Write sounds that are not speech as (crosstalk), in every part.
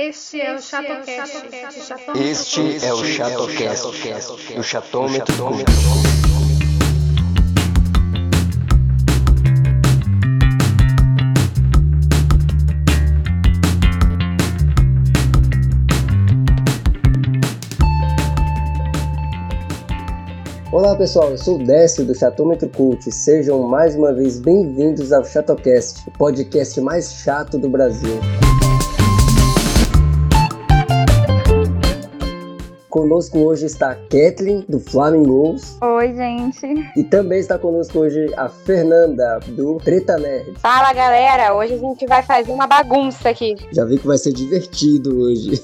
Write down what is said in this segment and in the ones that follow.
Este é o ChatoCast. Este é o ChatoCast, do Chatômetro. Olá pessoal, eu sou o Décio do Chatômetro Cult. Sejam mais uma vez bem-vindos ao ChatoCast, o podcast mais chato do Brasil. Conosco hoje está a Kathleen, do Flamingos. Oi, gente. E também está conosco hoje a Fernanda, do Treta Nerd. Fala, galera. Hoje a gente vai fazer uma bagunça aqui. Já vi que vai ser divertido hoje.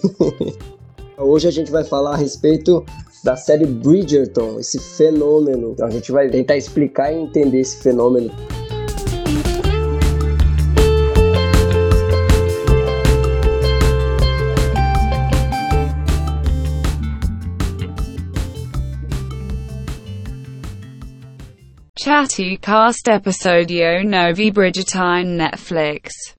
(laughs) hoje a gente vai falar a respeito da série Bridgerton, esse fenômeno. Então a gente vai tentar explicar e entender esse fenômeno. Chatty Cast Episodio Novi Bridgertine Netflix.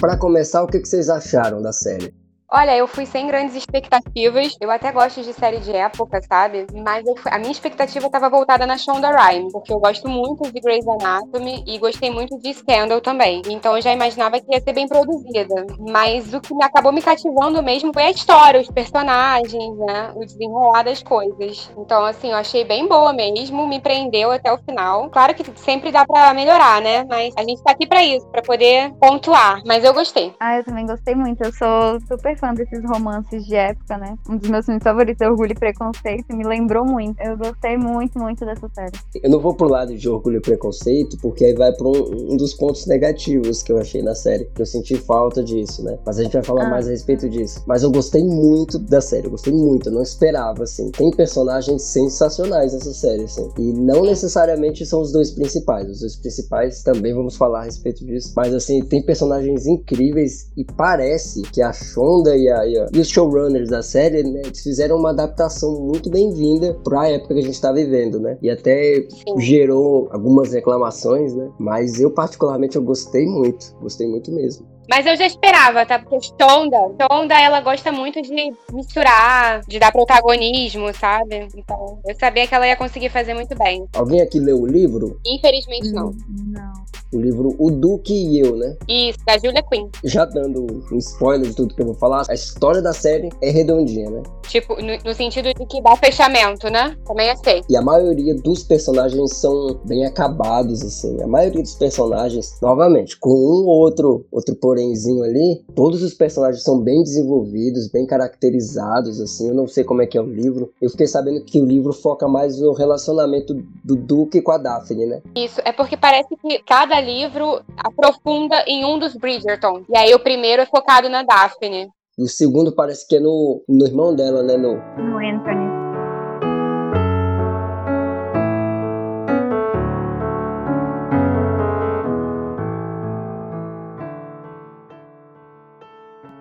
Para começar, o que vocês acharam da série? Olha, eu fui sem grandes expectativas. Eu até gosto de série de época, sabe? Mas fui- a minha expectativa estava voltada na Shonda Rhimes, porque eu gosto muito de Grey's Anatomy e gostei muito de Scandal também. Então eu já imaginava que ia ser bem produzida. Mas o que me acabou me cativando mesmo foi a história, os personagens, né? O desenrolar das coisas. Então, assim, eu achei bem boa mesmo, me prendeu até o final. Claro que sempre dá pra melhorar, né? Mas a gente tá aqui pra isso, pra poder pontuar. Mas eu gostei. Ah, eu também gostei muito. Eu sou super fã desses romances de época, né? Um dos meus filmes favoritos é Orgulho e Preconceito. e Me lembrou muito. Eu gostei muito, muito dessa série. Eu não vou pro lado de orgulho e preconceito, porque aí vai pra um, um dos pontos negativos que eu achei na série. Eu senti falta disso, né? Mas a gente vai falar Ah. mais a respeito disso. Mas eu gostei muito da série, eu gostei muito, eu não esperava, assim. Tem personagens sensacionais nessa série, assim. E não necessariamente são os dois principais. Os dois principais também vamos falar a respeito disso. Mas, assim, tem personagens incríveis e parece que a Shonda e, a, e, a- e os showrunners da série, né, eles fizeram uma adaptação muito bem-vinda pra época que a gente tá vivendo, né? E até Sim. gerou algumas reclamações, né? Mas eu particularmente eu gostei muito, gostei muito mesmo. Mas eu já esperava, tá? Porque Shonda, Shonda, ela gosta muito de misturar, de dar protagonismo, sabe? Então, eu sabia que ela ia conseguir fazer muito bem. Alguém aqui leu o livro? Infelizmente, não. Não. O livro O Duque e Eu, né? Isso, da Julia Quinn. Já dando um spoiler de tudo que eu vou falar, a história da série é redondinha, né? Tipo, no, no sentido de que dá fechamento, né? Também achei. E a maioria dos personagens são bem acabados, assim. A maioria dos personagens, novamente, com um ou outro, outro porémzinho ali, todos os personagens são bem desenvolvidos, bem caracterizados, assim. Eu não sei como é que é o livro. Eu fiquei sabendo que o livro foca mais no relacionamento do Duque com a Daphne, né? Isso, é porque parece que cada livro aprofunda em um dos Bridgerton. E aí o primeiro é focado na Daphne. E o segundo parece que é no, no irmão dela, né? No, No Anthony.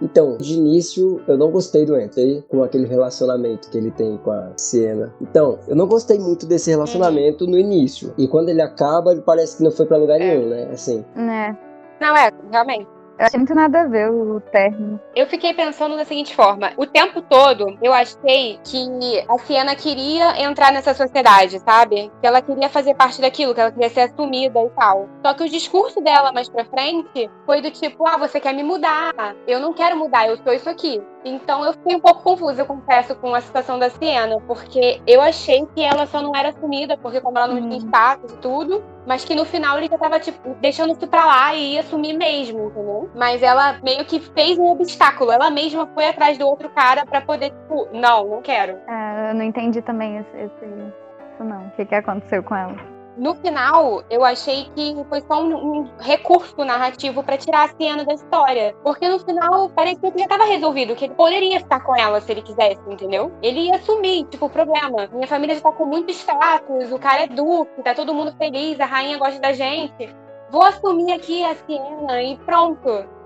Então, de início, eu não gostei do Anthony com aquele relacionamento que ele tem com a Sienna. Então, eu não gostei muito desse relacionamento no início. E quando ele acaba, ele parece que não foi pra lugar nenhum, né? Assim. Né? Não é, realmente. Eu achei muito nada a ver o término. Eu fiquei pensando da seguinte forma: o tempo todo eu achei que a Siena queria entrar nessa sociedade, sabe? Que ela queria fazer parte daquilo, que ela queria ser assumida e tal. Só que o discurso dela mais pra frente foi do tipo: ah, você quer me mudar? Eu não quero mudar, eu sou isso aqui. Então eu fiquei um pouco confusa, eu confesso, com a situação da Siena, porque eu achei que ela só não era assumida, porque como ela não tinha Uhum. status e tudo, mas que no final ele já tava, tipo, deixando isso pra lá e ia assumir mesmo, entendeu? Mas ela meio que fez um obstáculo. Ela mesma foi atrás do outro cara pra poder, tipo, não, não quero. É, eu não entendi também esse, esse- isso não. O que, que aconteceu com ela? No final, eu achei que foi só um, um recurso narrativo pra tirar a Siena da história. Porque no final parecia que já tava resolvido, que ele poderia ficar com ela se ele quisesse, entendeu? Ele ia assumir, tipo, o problema. Minha família já tá com muito status, o cara é duque, tá todo mundo feliz, a rainha gosta da gente. Vou assumir aqui a Siena e pronto.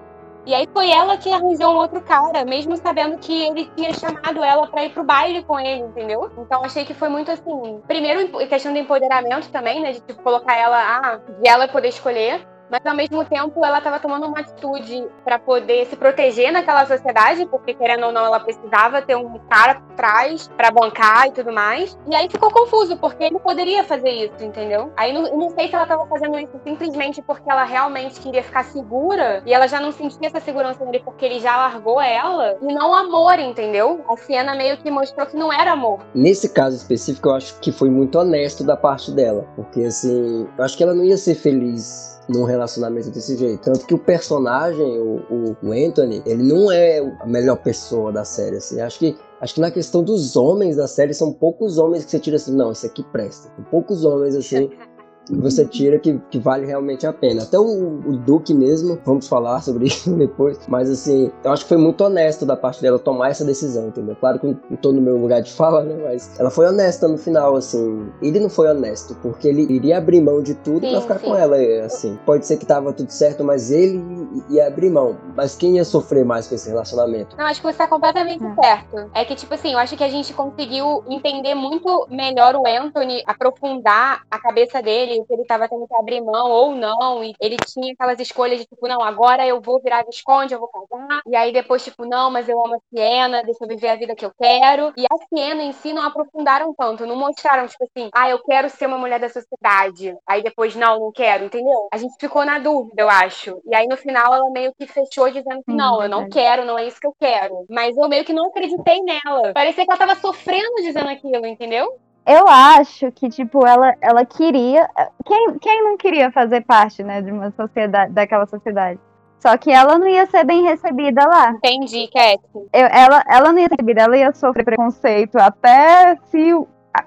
E aí foi ela que arranjou um outro cara, mesmo sabendo que ele tinha chamado ela para ir pro baile com ele, entendeu? Então achei que foi muito assim. Primeiro, questão do empoderamento também, né? De tipo, colocar ela, ah, de ela poder escolher mas ao mesmo tempo ela estava tomando uma atitude para poder se proteger naquela sociedade, porque querendo ou não ela precisava ter um cara por trás para bancar e tudo mais. E aí ficou confuso, porque ele poderia fazer isso, entendeu? Aí não, não sei se ela estava fazendo isso simplesmente porque ela realmente queria ficar segura e ela já não sentia essa segurança nele porque ele já largou ela e não amor, entendeu? A cena meio que mostrou que não era amor. Nesse caso específico, eu acho que foi muito honesto da parte dela, porque assim, eu acho que ela não ia ser feliz num relacionamento desse jeito. Tanto que o personagem, o, o, Anthony, ele não é a melhor pessoa da série, assim. Acho que Acho que na questão dos homens da série, são poucos homens que você tira assim, não, esse aqui presta. poucos homens, assim, (laughs) você tira que, que vale realmente a pena. Até o, o, Duque mesmo, vamos falar sobre (laughs) isso depois, mas assim, eu acho que foi muito honesto da parte dela tomar essa decisão, entendeu? Claro que não tô no meu lugar de (laughs) fala, né? Mas ela foi honesta no final, assim. Ele não foi honesto, porque ele iria abrir mão de tudo sim, pra ficar sim. com ela, assim. Pode ser que tava tudo certo, mas ele ia abrir mão. Mas quem ia sofrer mais com esse relacionamento? Não, acho que você tá completamente hum. certo. É que, tipo assim, eu acho que a gente conseguiu entender muito melhor o Anthony, aprofundar a cabeça dele se ele estava tendo que abrir mão ou não, e ele tinha aquelas escolhas de tipo, não, agora eu vou virar Visconde, eu vou casar, e aí depois, tipo, não, mas eu amo a Siena, deixa eu viver a vida que eu quero. E a Siena em si não aprofundaram tanto, não mostraram, tipo assim, ah, eu quero ser uma mulher da sociedade. Aí depois, não, não quero, entendeu? A gente ficou na dúvida, eu acho. E aí no final ela meio que fechou dizendo que não, eu não quero, não é isso que eu quero. Mas eu meio que não acreditei nela. Parecia que ela tava sofrendo dizendo aquilo, entendeu? Eu acho que, tipo, ela, ela queria. Quem, quem não queria fazer parte, né, de uma sociedade, daquela sociedade? Só que ela não ia ser bem recebida lá. Entendi, Cat. Eu, ela, ela não ia ser recebida, ela ia sofrer preconceito até se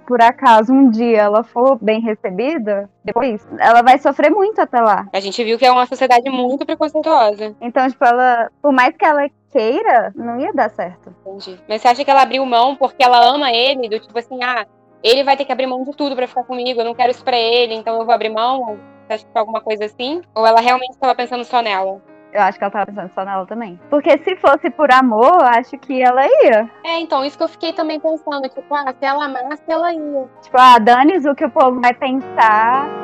por acaso um dia ela for bem recebida, depois ela vai sofrer muito até lá. A gente viu que é uma sociedade muito preconceituosa. Então, tipo, ela, por mais que ela queira, não ia dar certo. Entendi. Mas você acha que ela abriu mão porque ela ama ele, do tipo assim, ah, ele vai ter que abrir mão de tudo para ficar comigo, eu não quero isso pra ele, então eu vou abrir mão? Você acha que foi alguma coisa assim? Ou ela realmente estava pensando só nela? Eu acho que ela tava pensando só nela também. Porque se fosse por amor, eu acho que ela ia. É, então, isso que eu fiquei também pensando. Tipo, ah, se ela amasse, ela ia. Tipo, ah, dane o que o povo vai pensar.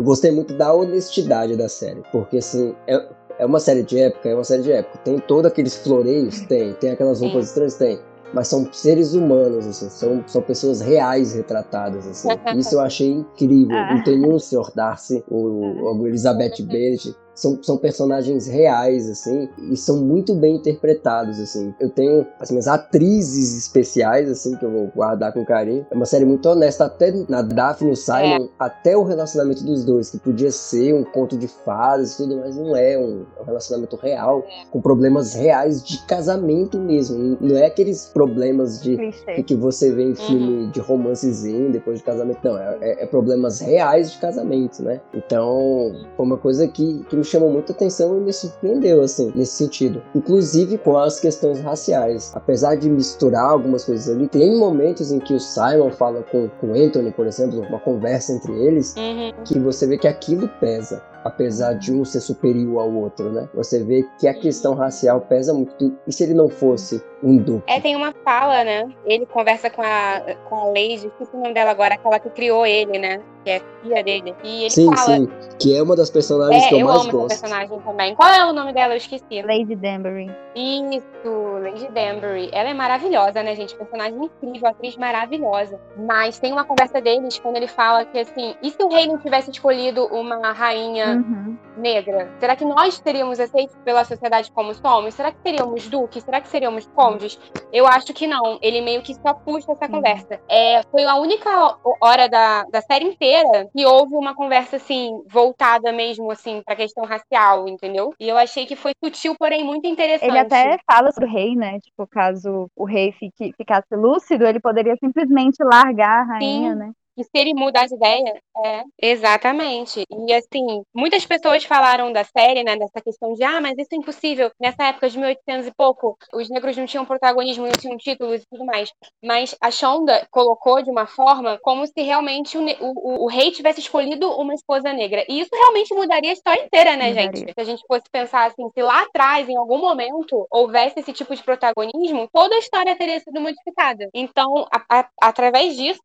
Eu gostei muito da honestidade da série, porque assim, é, é uma série de época, é uma série de época. Tem todos aqueles floreios? Tem. Tem aquelas roupas estranhas? Tem. Mas são seres humanos, assim, são, são pessoas reais retratadas, assim. (laughs) Isso eu achei incrível. Ah. Não tem nenhum Sr. Darcy, ou, ou Elizabeth Bennet são, são personagens reais, assim, e são muito bem interpretados, assim. Eu tenho, as atrizes especiais, assim, que eu vou guardar com carinho. É uma série muito honesta, até na Daphne e o Simon, é. até o relacionamento dos dois, que podia ser um conto de fadas e tudo, mas não é um, é um relacionamento real, é. com problemas reais de casamento mesmo. Não é aqueles problemas de que, que, você vê em filme uhum. de romancezinho depois de casamento, não. É, é, é, problemas reais de casamento, né? Então, foi uma coisa que, que me chamou muita atenção e me surpreendeu, assim, nesse sentido. Inclusive com as questões raciais. Apesar de misturar algumas coisas ali, tem momentos em que o Simon fala com, com o Anthony, por exemplo, uma conversa entre eles, uhum. que você vê que aquilo pesa apesar de um ser superior ao outro, né? Você vê que a questão racial pesa muito. E se ele não fosse um duque? É, tem uma fala, né? Ele conversa com a, com a Lady, esqueci o nome dela agora, aquela que criou ele, né? Que é filha dele. E ele sim, fala... sim. Que é uma das personagens é, que eu, eu mais amo gosto. Essa personagem também. Qual é o nome dela? Eu esqueci. Lady Danbury. Isso, Lady Danbury. Ela é maravilhosa, né, gente? Personagem incrível, atriz maravilhosa. Mas tem uma conversa deles quando ele fala que assim, e se o rei não tivesse escolhido uma rainha uhum negra? Será que nós teríamos aceito pela sociedade como somos? Será que teríamos duques? Será que seríamos condes? Eu acho que não. Ele meio que só puxa essa conversa. É, foi a única hora da, da série inteira que houve uma conversa assim, voltada mesmo assim pra questão racial, entendeu? E eu achei que foi sutil, porém muito interessante. Ele até fala sobre o rei, né? Tipo, caso o rei fique, ficasse lúcido, ele poderia simplesmente largar a rainha, Sim. né? Que se ele mudar de ideia, é, exatamente. E assim, muitas pessoas falaram da série, né, dessa questão de, ah, mas isso é impossível. Nessa época de 1800 e pouco, os negros não tinham protagonismo, não tinham títulos e tudo mais. Mas a Shonda colocou de uma forma como se realmente o, o, o rei tivesse escolhido uma esposa negra. E isso realmente mudaria a história inteira, né, mudaria. gente? Se a gente fosse pensar assim, se lá atrás, em algum momento, houvesse esse tipo de protagonismo, toda a história teria sido modificada. Então, a, a, através disso,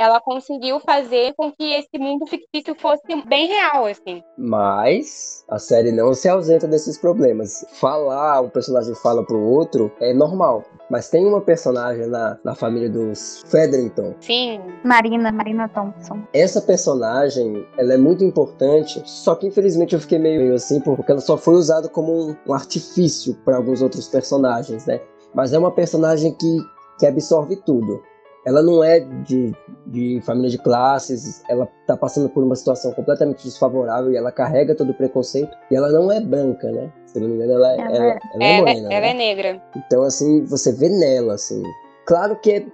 ela conseguiu fazer com que esse mundo fictício fosse bem real, assim. Mas a série não se ausenta desses problemas. Falar, um personagem fala pro outro é normal. Mas tem uma personagem na, na família dos Featherington. Sim. Marina, Marina Thompson. Essa personagem, ela é muito importante, só que infelizmente eu fiquei meio, meio assim, porque ela só foi usada como um, um artifício para alguns outros personagens, né? Mas é uma personagem que, que absorve tudo ela não é de, de família de classes, ela tá passando por uma situação completamente desfavorável e ela carrega todo o preconceito. E ela não é branca, né? Se não me engano, ela, é, ela, ela, ela é, morena. Ela né? é negra. Então, assim, você vê nela, assim. Claro que é,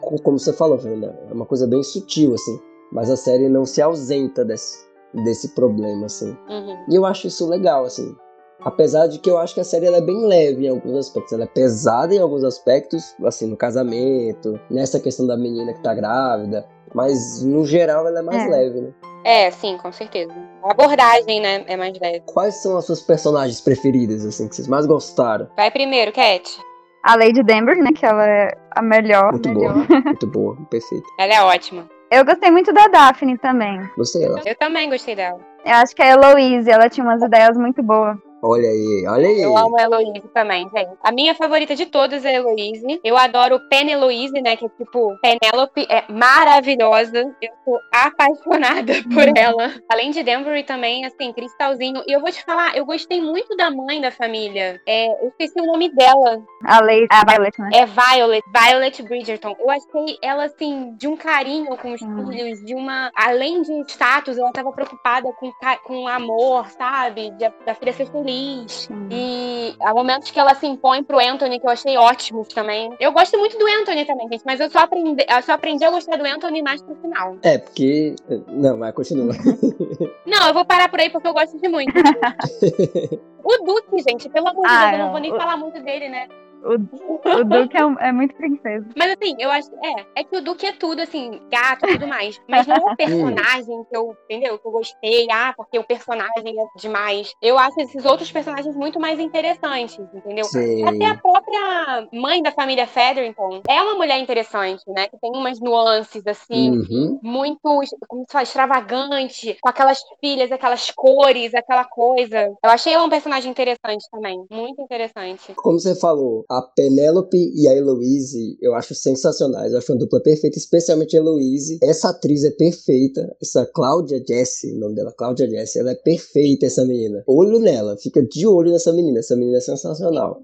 como você falou, Fernanda, é uma coisa bem sutil, assim. Mas a série não se ausenta desse, desse problema, assim. Uhum. E eu acho isso legal, assim. Apesar de que eu acho que a série é bem leve em alguns aspectos. Ela é pesada em alguns aspectos, assim, no casamento, nessa questão da menina que tá grávida. Mas, no geral, ela é mais É. leve, né? É, sim, com certeza. A abordagem, né, é mais leve. Quais são as suas personagens preferidas, assim, que vocês mais gostaram? Vai primeiro, Cat. A Lady Denver, né? Que ela é a melhor. Muito melhor. boa, (laughs) muito boa, perfeito. Ela é ótima. Eu gostei muito da Daphne também. Gostei dela. Eu também gostei dela. Eu acho que a Heloise, ela tinha umas ideias muito boas. Olha aí, olha aí. Eu amo a Heloise também, gente. A minha favorita de todas é a Heloise. Eu adoro Pen Heloise, né? Que é tipo, Penélope é maravilhosa. Eu sou apaixonada (laughs) por ela. Além de Denver também, assim, Cristalzinho. E eu vou te falar, eu gostei muito da mãe da família. É, eu esqueci o nome dela. A Lady, a Violet, né? É Violet, Violet Bridgerton. Eu achei ela, assim, de um carinho com os Hum. filhos, de uma. Além de status, ela tava preocupada com, com amor, sabe? De, da filha ser feliz. Sim. E há momentos que ela se impõe pro Anthony, que eu achei ótimos também. Eu gosto muito do Anthony também, gente, mas eu só aprendi, eu só aprendi a gostar do Anthony mais pro final. É, porque. Não, vai, continua. (laughs) Não, eu vou parar por aí porque eu gosto de muito. (laughs) o Duque, gente, pelo amor de Ah, Deus, eu não vou nem o- falar muito dele, né? O Duke é, um- é muito princesa. Mas assim, eu acho. É, é que o Duque é tudo, assim, gato e tudo mais. Mas não o (laughs) personagem que eu, entendeu? Que eu gostei. Ah, porque o personagem é demais. Eu acho esses outros personagens muito mais interessantes, entendeu? Sim. Até a própria mãe da família Featherington é uma mulher interessante, né? Que tem umas nuances, assim, Uhum. muito, como se fala, extravagante, com aquelas filhas, aquelas cores, aquela coisa. Eu achei ela um personagem interessante também. Muito interessante. Como você falou, a Penélope e a Heloise eu acho sensacionais. Eu acho uma dupla perfeita, especialmente a Heloise. Essa atriz é perfeita. Essa Cláudia Jessie, o nome dela, Cláudia Jessie, ela é perfeita, essa menina. Olho nela, fica de olho nessa menina. Essa menina é sensacional.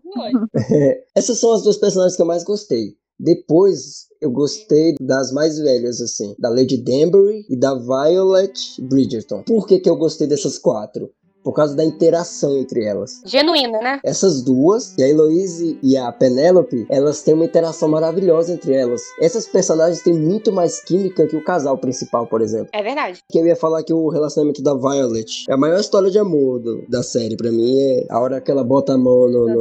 (laughs) Essas são as duas personagens que eu mais gostei. Depois, eu gostei das mais velhas, assim, da Lady Danbury e da Violet Bridgerton. Por que, que eu gostei dessas quatro? Por causa da interação entre elas. Genuína, né? Essas duas, e a Heloise e a Penélope, elas têm uma interação maravilhosa entre elas. Essas personagens têm muito mais química que o casal principal, por exemplo. É verdade. Que eu ia falar que o relacionamento da Violet é a maior história de amor do- da série. Pra mim, é a hora que ela bota a mão no, No no-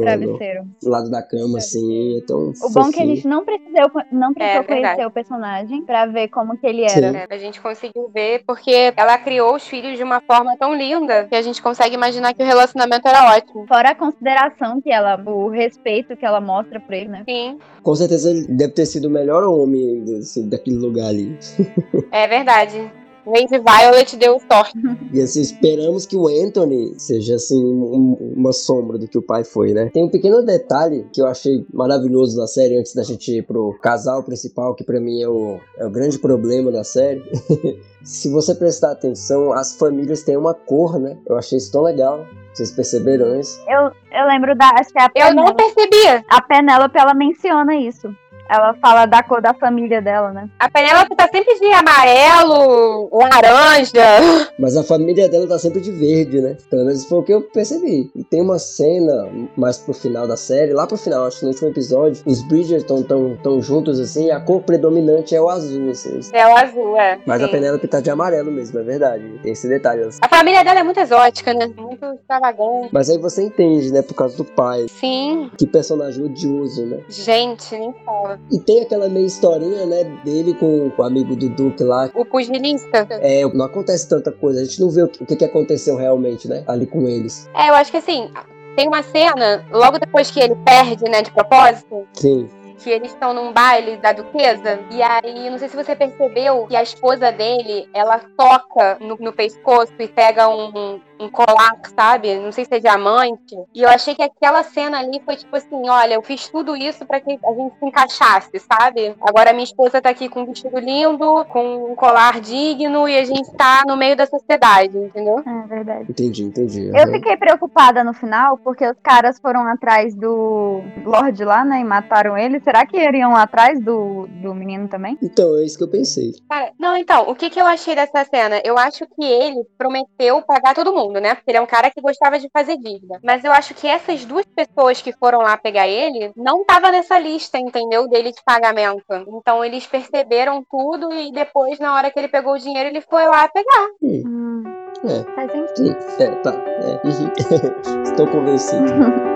no- lado da cama, assim. Então, O bom é que a gente não precisou, não precisou É, verdade. conhecer o personagem pra ver como que ele era. Sim. É, a gente conseguiu ver porque ela criou os filhos de uma forma tão linda que a gente consegue imaginar que o relacionamento era ótimo. Fora a consideração que ela, o respeito que ela mostra pra ele, né? Sim, Com certeza ele deve ter sido o melhor homem assim, daquele lugar ali. é verdade. Lady Violet deu sorte. E assim, esperamos que o Anthony seja assim um- uma sombra do que o pai foi, né? Tem um pequeno detalhe que eu achei maravilhoso na série antes da gente ir pro casal principal, que pra mim é o, é o grande problema da série. (laughs) Se você prestar atenção, as famílias têm uma cor, né? Eu achei isso tão legal. Vocês perceberam isso? Eu, eu lembro da. Acho que é a Eu não percebia. A Penélope, ela menciona isso. Ela fala da cor da família dela, né? A Penélope tá sempre de amarelo, laranja. Mas a família dela tá sempre de verde, né? Pelo menos foi o que eu percebi. E tem uma cena mais pro final da série, lá pro final, acho que no último episódio, os Bridgerton tão, tão juntos assim, e a cor predominante é o azul, assim. É o azul, é. Mas a Sim. Penélope tá de amarelo mesmo, é verdade. Tem esse detalhe. assim. A família dela é muito exótica, né? Muito extravagante. Mas aí você entende, né? Por causa do pai. Sim. Que personagem odioso, né? Gente, nem fala. E tem aquela meia historinha, né? Dele com o amigo do Duke lá. O pugilista. É, não acontece tanta coisa. A gente não vê o que, o que aconteceu realmente, né? Ali com eles. É, eu acho que assim, tem uma cena, logo depois que ele perde, né, de propósito, Sim. que eles estão num baile da duquesa, e aí, não sei se você percebeu que a esposa dele, ela toca no, no pescoço e pega um, um colar, sabe? Não sei se é diamante. E eu achei que aquela cena ali foi tipo assim, olha, eu fiz tudo isso pra que a gente se encaixasse, sabe? Agora minha esposa tá aqui com um vestido lindo, com um colar digno, e a gente tá no meio da sociedade, entendeu? É verdade. Entendi, entendi. Eu Aham. fiquei preocupada no final, porque os caras foram atrás do Lorde lá, né? E mataram ele. Será que iriam atrás do, do menino também? Então, é isso que eu pensei. Cara, não, então, o que, que eu achei dessa cena? Eu acho que ele prometeu pagar todo mundo, né? Porque ele é um cara que gostava de fazer dívida. Mas eu acho que essas duas pessoas que foram lá pegar ele não tava nessa lista, entendeu? Dele de pagamento. Então eles perceberam tudo e depois, na hora que ele pegou o dinheiro, ele foi lá pegar. Hum, É. faz sentido. É, tá. É. Uhum. (laughs) Estou convencido. (laughs)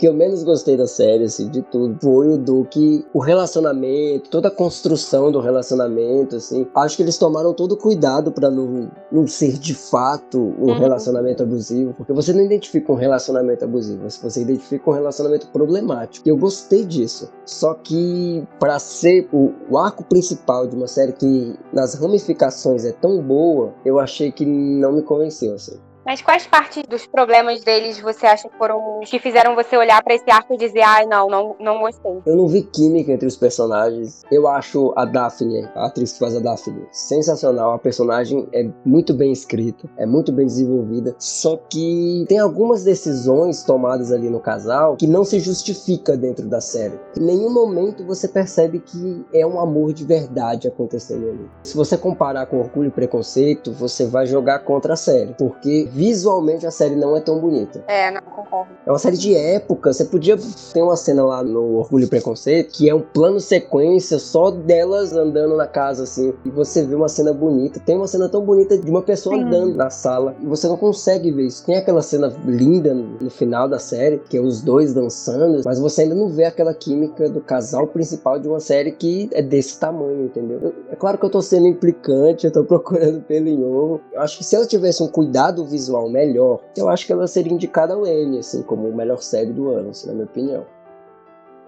que eu menos gostei da série, assim, de tudo, foi o Duque, o relacionamento, toda a construção do relacionamento, assim. Acho que eles tomaram todo o cuidado pra não, não ser de fato um Uhum. relacionamento abusivo, porque você não identifica um relacionamento abusivo, você identifica um relacionamento problemático. E eu gostei disso. Só que pra ser o, o arco principal de uma série que nas ramificações é tão boa, eu achei que não me convenceu, assim. Mas quais partes dos problemas deles você acha que foram os que fizeram você olhar pra esse arco e dizer, ai, não, não, não gostei? Eu não vi química entre os personagens. Eu acho a Daphne, a atriz que faz a Daphne, sensacional. A personagem é muito bem escrita, é muito bem desenvolvida. Só que tem algumas decisões tomadas ali no casal que não se justifica dentro da série. Em nenhum momento você percebe que é um amor de verdade acontecendo ali. Se você comparar com Orgulho e Preconceito, você vai jogar contra a série, porque visualmente a série não é tão bonita. É, não, concordo. É uma série de época. Você podia ter uma cena lá no Orgulho e Preconceito que é um plano sequência só delas andando na casa assim. E você vê uma cena bonita. Tem uma cena tão bonita de uma pessoa Sim. andando na sala e você não consegue ver isso. Tem aquela cena linda no, final da série, que é os dois dançando, mas você ainda não vê aquela química do casal principal de uma série que é desse tamanho, entendeu? Eu- é claro que eu tô sendo implicante, eu tô (laughs) procurando pelo em ovo. Eu acho que se ela tivesse um cuidado visual melhor, eu acho que ela seria indicada ao Emmy, assim, como a melhor série do ano, assim, na minha opinião.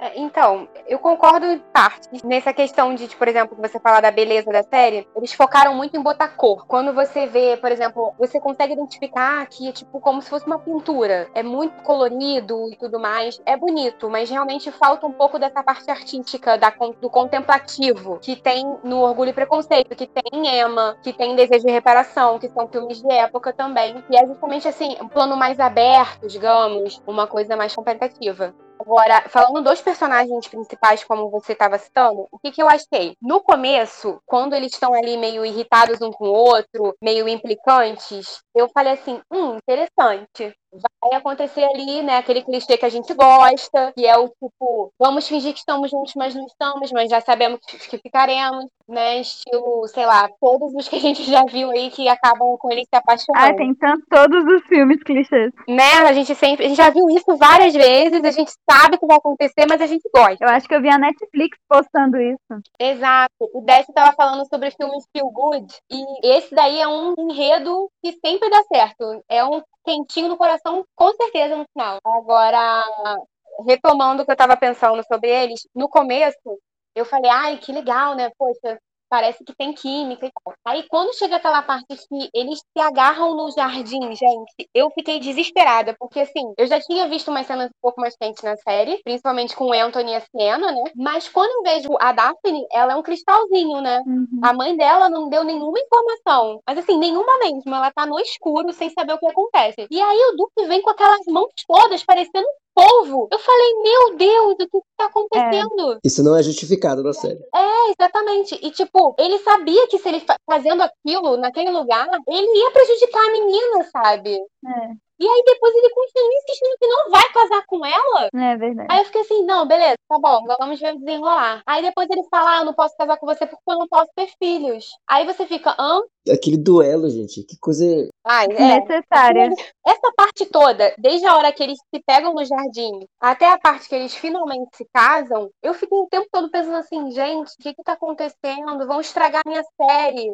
É, Então, eu concordo em partes. Nessa questão de, por exemplo, você fala da beleza da série, eles focaram muito em botar cor. Quando você vê, por exemplo, você consegue identificar que é tipo como se fosse uma pintura. É muito colorido e tudo mais. É bonito, mas realmente falta um pouco dessa parte artística, da, do contemplativo, que tem no Orgulho e Preconceito, que tem em Emma, que tem em Desejo de Reparação, que são filmes de época também. E é justamente assim, um plano mais aberto, digamos, uma coisa mais contemplativa. Agora, falando dos personagens principais, como você estava citando, o que, que eu achei? No começo, quando eles estão ali meio irritados um com o outro, meio implicantes, eu falei assim: hum, interessante. Vai acontecer ali, né, aquele clichê que a gente gosta, que é o tipo, vamos fingir que estamos juntos, mas não estamos, mas já sabemos que ficaremos, né? Estilo, sei lá, todos os que a gente já viu aí que acabam com eles se apaixonando Ah, tem tanto todos os filmes clichês. né? A gente sempre, a gente já viu isso várias vezes, a gente sabe que vai acontecer, mas a gente gosta. Eu acho que eu vi a Netflix postando isso. Exato. O Décio tava falando sobre filmes feel good e esse daí é um enredo que sempre dá certo. É um quentinho no coração, com certeza no final. Agora, retomando o que eu tava pensando sobre eles, no começo eu falei, ai, que legal, né? Poxa, parece que tem química e tal. Aí quando chega aquela parte que eles se agarram no jardim, gente, eu fiquei desesperada, porque assim, eu já tinha visto umas cenas um pouco mais quentes na série, principalmente com o Anthony e a Sienna, né? Mas quando eu vejo a Daphne, ela é um cristalzinho, né? Uhum. A mãe dela não deu nenhuma informação. Mas assim, nenhuma mesmo. Ela tá no escuro sem saber o que acontece. E aí o Duque vem com aquelas mãos todas, parecendo polvo. Eu falei, meu Deus, o que, que tá acontecendo? Isso não é justificado na série. É, exatamente. E, tipo, ele sabia que se ele fa- fazendo aquilo naquele lugar, ele ia prejudicar a menina, sabe? É. E aí depois ele continua insistindo que não vai casar com ela. É verdade. Aí eu fiquei assim, não, beleza, tá bom, vamos ver desenrolar. Aí depois ele fala, ah, eu não posso casar com você porque eu não posso ter filhos. Aí você fica, hã? Aquele duelo, gente, que coisa. Ai, é. Necessária. Essa parte toda, desde a hora que eles se pegam no jardim até a parte que eles finalmente se casam, eu fiquei o tempo todo pensando assim, gente, o que que tá acontecendo? Vão estragar minha série.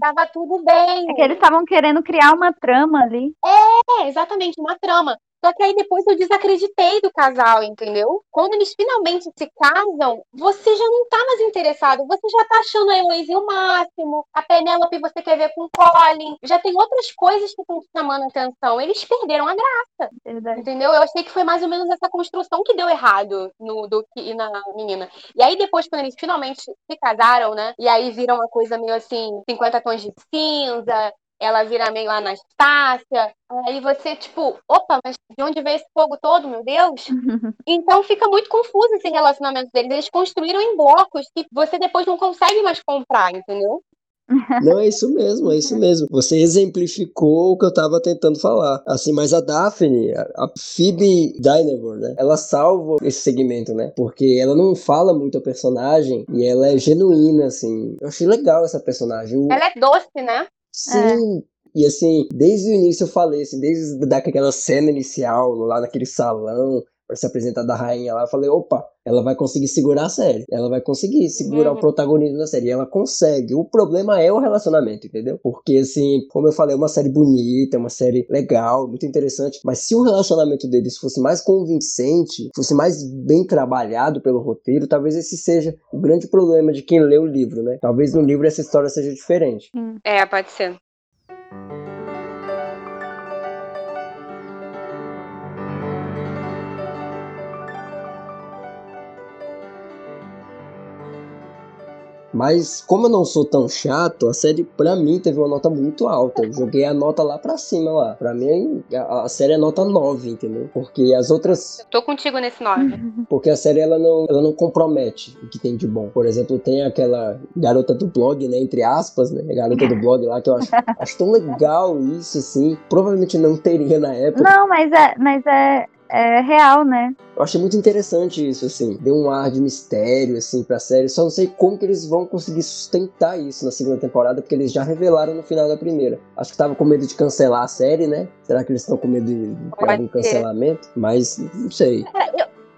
Tava tudo bem. É que eles estavam querendo criar uma trama ali. É, exatamente, uma trama. Só que aí depois eu desacreditei do casal, entendeu? Quando eles finalmente se casam, você já não tá mais interessado. Você já tá achando a Heloísa o máximo. A Penélope você quer ver com o Colin. Já tem outras coisas que estão te chamando a atenção. Eles perderam a graça, Verdade. entendeu? Eu achei que foi mais ou menos essa construção que deu errado no Duque e na menina. E aí depois, quando eles finalmente se casaram, né? E aí viram uma coisa meio assim, 50 tons de cinza, ela vira meio Anastácia. Aí você, tipo, opa, mas de onde veio esse fogo todo, meu Deus? (laughs) Então fica muito confuso esse relacionamento deles. Eles construíram em blocos que você depois não consegue mais comprar, entendeu? Não, é isso mesmo, é isso mesmo. Você exemplificou o que eu tava tentando falar. Assim, mas a Daphne, a Phoebe Dynevor, né? Ela salva esse segmento, né? Porque ela não fala muito a personagem e ela é genuína, assim. Eu achei legal essa personagem. O- Ela é doce, né? Sim. E assim, desde o início eu falei, assim, desde daquela cena inicial, lá naquele salão, se apresentar da rainha lá, eu falei, opa, ela vai conseguir segurar a série. Ela vai conseguir segurar Uhum. o protagonismo da série. E ela consegue. O problema é o relacionamento, entendeu? Porque, assim, como eu falei, é uma série bonita, é uma série legal, muito interessante. Mas se o relacionamento deles fosse mais convincente, fosse mais bem trabalhado pelo roteiro, talvez esse seja o grande problema de quem lê o livro, né? Talvez no livro essa história seja diferente. É, pode ser. Mas como eu não sou tão chato, a série pra mim teve uma nota muito alta. Eu joguei a nota lá pra cima lá. Pra mim a, a série é nota 9, entendeu? Porque as outras, Tô contigo nesse nome. porque a série ela não, ela não compromete o que tem de bom. Por exemplo, tem aquela garota do blog, né, entre aspas, né, garota do blog lá que eu acho, (laughs) acho tão legal isso assim. Provavelmente não teria na época. Não, mas é, mas é, é real, né? Eu achei muito interessante isso, assim. Deu um ar de mistério, assim, pra série. Só não sei como que eles vão conseguir sustentar isso na segunda temporada, porque eles já revelaram no final da primeira. Acho que tava com medo de cancelar a série, né? Será que eles estão com medo de de algum ser. cancelamento? Mas não sei.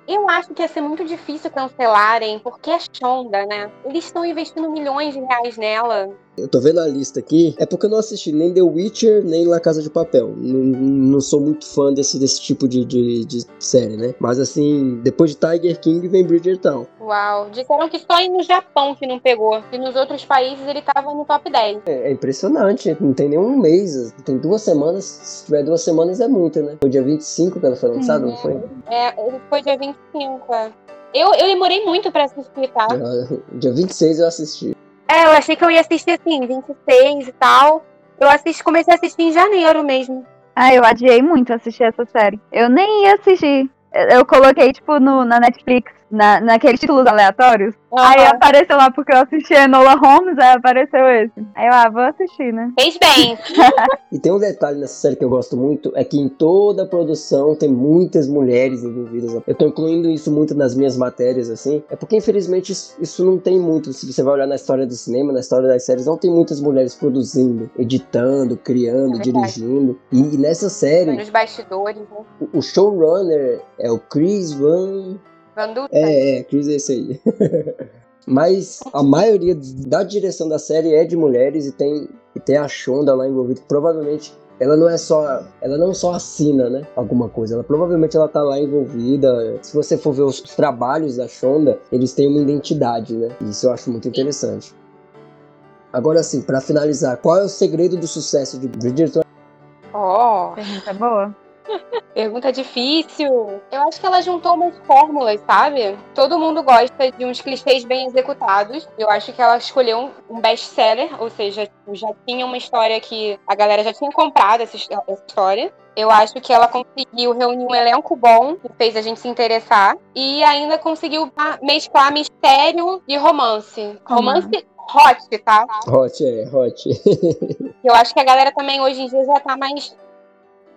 Eu acho que ia ser muito difícil cancelarem, porque é Shonda, né? Eles estão investindo milhões de reais nela. Eu tô vendo a lista aqui, é porque eu não assisti nem The Witcher, nem La Casa de Papel. Não, não sou muito fã desse, desse tipo de, de, de série, né? Mas assim, depois de Tiger King vem Bridgerton. Uau. Disseram que só no Japão que não pegou. E nos outros países ele tava no top 10. É, é impressionante, não tem nenhum mês, tem duas semanas. Se tiver duas semanas é muito, né? Foi dia 25 que ela foi lançada, não foi? É, ele foi dia 25. é. Eu, eu demorei muito pra assistir, tá? (laughs) Dia 26 eu assisti. É, eu achei que eu ia assistir assim, 26 e tal. Eu assisti, comecei a assistir em janeiro mesmo. Ah, eu adiei muito assistir essa série. Eu nem ia assistir. Eu coloquei, tipo, no, na Netflix, na, naqueles títulos aleatórios. Aí Aham. apareceu lá porque eu assisti Enola Holmes, aí apareceu esse. Aí eu, ah, vou assistir, né? Fez bem. (laughs) E tem um detalhe nessa série que eu gosto muito, é que em toda a produção tem muitas mulheres envolvidas. Eu tô incluindo isso muito nas minhas matérias, assim. É porque, infelizmente, isso, isso não tem muito. Se você vai olhar na história do cinema, na história das séries, não tem muitas mulheres produzindo, editando, criando, É dirigindo. E, nessa série, Nos bastidores, né? o- o showrunner é o Chris Van... É, é, Chris é esse aí. (laughs) Mas a maioria da direção da série é de mulheres e tem, e tem a Shonda lá envolvida. Provavelmente ela não é só. Ela não só assina, né? Alguma coisa. Ela provavelmente ela tá lá envolvida. Se você for ver os trabalhos da Shonda, eles têm uma identidade, né? Isso eu acho muito interessante. Agora sim, pra finalizar, qual é o segredo do sucesso de Bridgerton? Ó, Pergunta boa. Pergunta difícil. Eu acho que ela juntou umas fórmulas, sabe? Todo mundo gosta de uns clichês bem executados. Eu acho que ela escolheu um, best-seller, ou seja, tipo, já tinha uma história que a galera já tinha comprado essa, his- essa história. Eu acho que ela conseguiu reunir um elenco bom, que fez a gente se interessar, e ainda conseguiu mesclar mistério e romance. Romance hot, tá? Hot, é, hot. (laughs) Eu acho que a galera também hoje em dia já tá mais,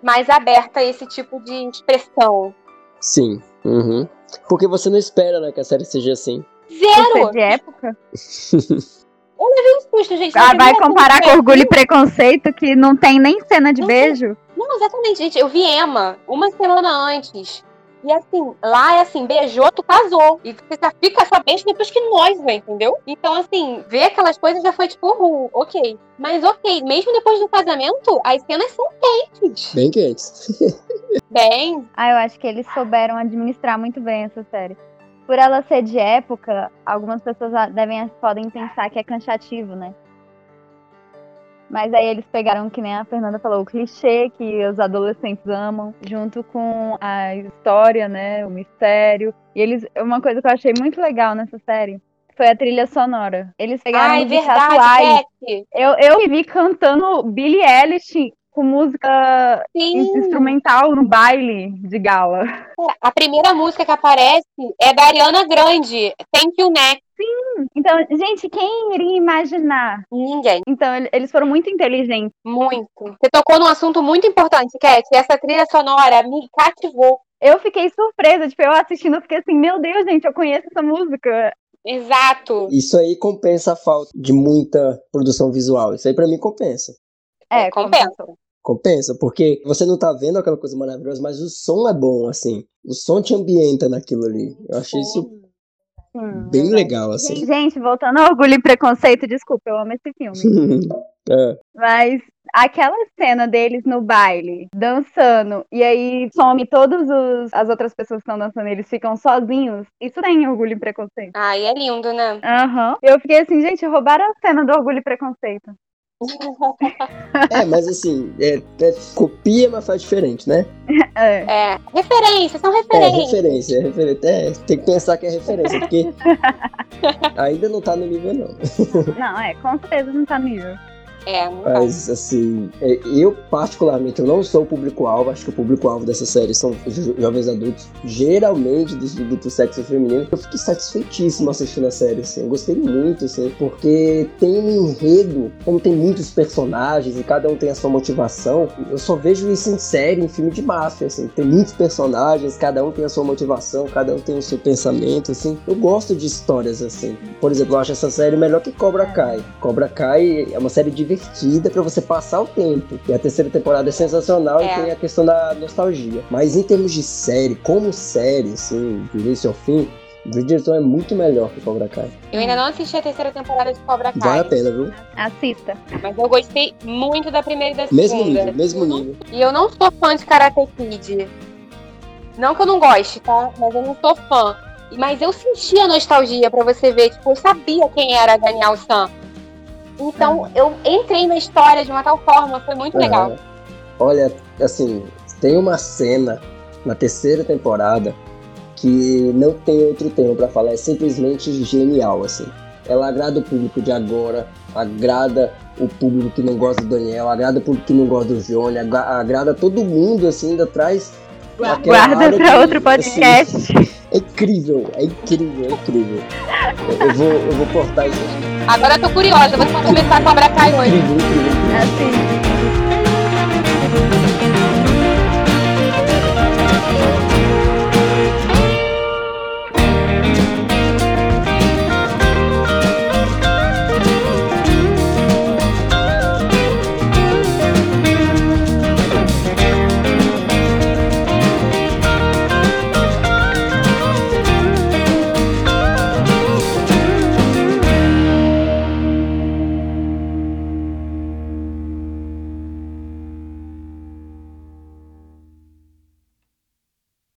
mais aberta a esse tipo de expressão. Sim. Uhum. Porque você não espera, né, que a série seja assim. Zero! ser de época. (laughs) Um susto, gente. Ah, vai comparar com Orgulho e Preconceito, que não tem nem cena de beijo? Não, exatamente, gente. Eu vi Emma uma semana antes. E assim, lá é assim, beijou, tu casou. E você já fica sabendo depois que noiva, entendeu? Então, assim, ver aquelas coisas já foi tipo, uh, ok. Mas ok, mesmo depois do casamento, as cenas são quentes. Bem quentes. (laughs) Bem, Ah, eu acho que eles souberam administrar muito bem essa série. Por ela ser de época, algumas pessoas devem, podem pensar que é cansativo, né? Mas aí eles pegaram, que nem a Fernanda falou, o clichê que os adolescentes amam, junto com a história, né? O mistério. E eles. Uma coisa que eu achei muito legal nessa série foi a trilha sonora. Eles pegaram ai, verdade. Cat. Eu, eu me vi cantando Billie Eilish com música Sim. instrumental no baile de gala. A primeira música que aparece é da Ariana Grande, Thank You Next. Então, gente, quem iria imaginar? Ninguém. Então, ele- eles foram muito inteligentes. Muito. Você tocou num assunto muito importante, Cat. Essa trilha sonora me cativou. Eu fiquei surpresa, tipo, eu assistindo, eu fiquei assim, meu Deus, gente, eu conheço essa música. Exato. Isso aí compensa a falta de muita produção visual. Isso aí pra mim compensa. É, compensa. Compensa, porque você não tá vendo aquela coisa maravilhosa, mas o som é bom, assim. O som te ambienta naquilo ali. Eu achei isso Sim, bem verdade. legal, assim. Gente, voltando ao Orgulho e Preconceito, desculpa, eu amo esse filme. (laughs) É. Mas aquela cena deles no baile, dançando, e aí some todas os- as outras pessoas que estão dançando, eles ficam sozinhos, isso tem Orgulho e Preconceito. Ai, é lindo, né? Aham. Eu fiquei assim, gente, roubaram a cena do Orgulho e Preconceito. (laughs) É, mas assim, é, é copia, mas faz diferente, né? (laughs) É. É, referências, são É, referências. referência, é referência. É, tem que pensar que é referência, porque (laughs) ainda não tá no nível, não. Não, é, com certeza não tá no nível. É. Mas, assim, é, eu particularmente, eu não sou o público-alvo, acho que o público-alvo dessa série são jo- jovens adultos, geralmente do, do, do sexo feminino. Eu fiquei satisfeitíssimo assistindo a série, assim, eu gostei muito, assim, porque tem um enredo, como tem muitos personagens e cada um tem a sua motivação, eu só vejo isso em série, em filme de máfia, assim, tem muitos personagens, cada um tem a sua motivação, cada um tem o seu pensamento, assim. Eu gosto de histórias assim. Por exemplo, eu acho essa série melhor que Cobra Kai. Cobra Kai é uma série divertida pra você passar o tempo. E a terceira temporada é sensacional É. e tem a questão da nostalgia. Mas em termos de série, como série, assim, do início ao fim, Bridgerton é muito melhor que Cobra Kai. Eu ainda não assisti a terceira temporada de Cobra Kai. Vale a pena, viu? Assista. Mas eu gostei muito da primeira e da Mesmo segunda. nível, mesmo nível. E eu não sou fã de Karate Kid. Não que eu não goste, tá? Mas eu não sou fã. Mas eu senti a nostalgia pra você ver. Tipo, eu sabia quem era Daniel San. Então, eu entrei na história de uma tal forma. Foi muito legal. Aham. Olha, assim, tem uma cena na terceira temporada que não tem outro termo pra falar, é simplesmente genial, assim. Ela agrada o público de agora, agrada o público que não gosta do Daniel, agrada o público que não gosta do Johnny, agra- agrada todo mundo, assim, ainda traz. Guarda de- outro podcast. assim, é incrível, é incrível, é incrível. Eu, eu vou, eu vou cortar isso. Agora eu tô curiosa. Vai começar a Cobra Kai hoje. Incrível. Assim,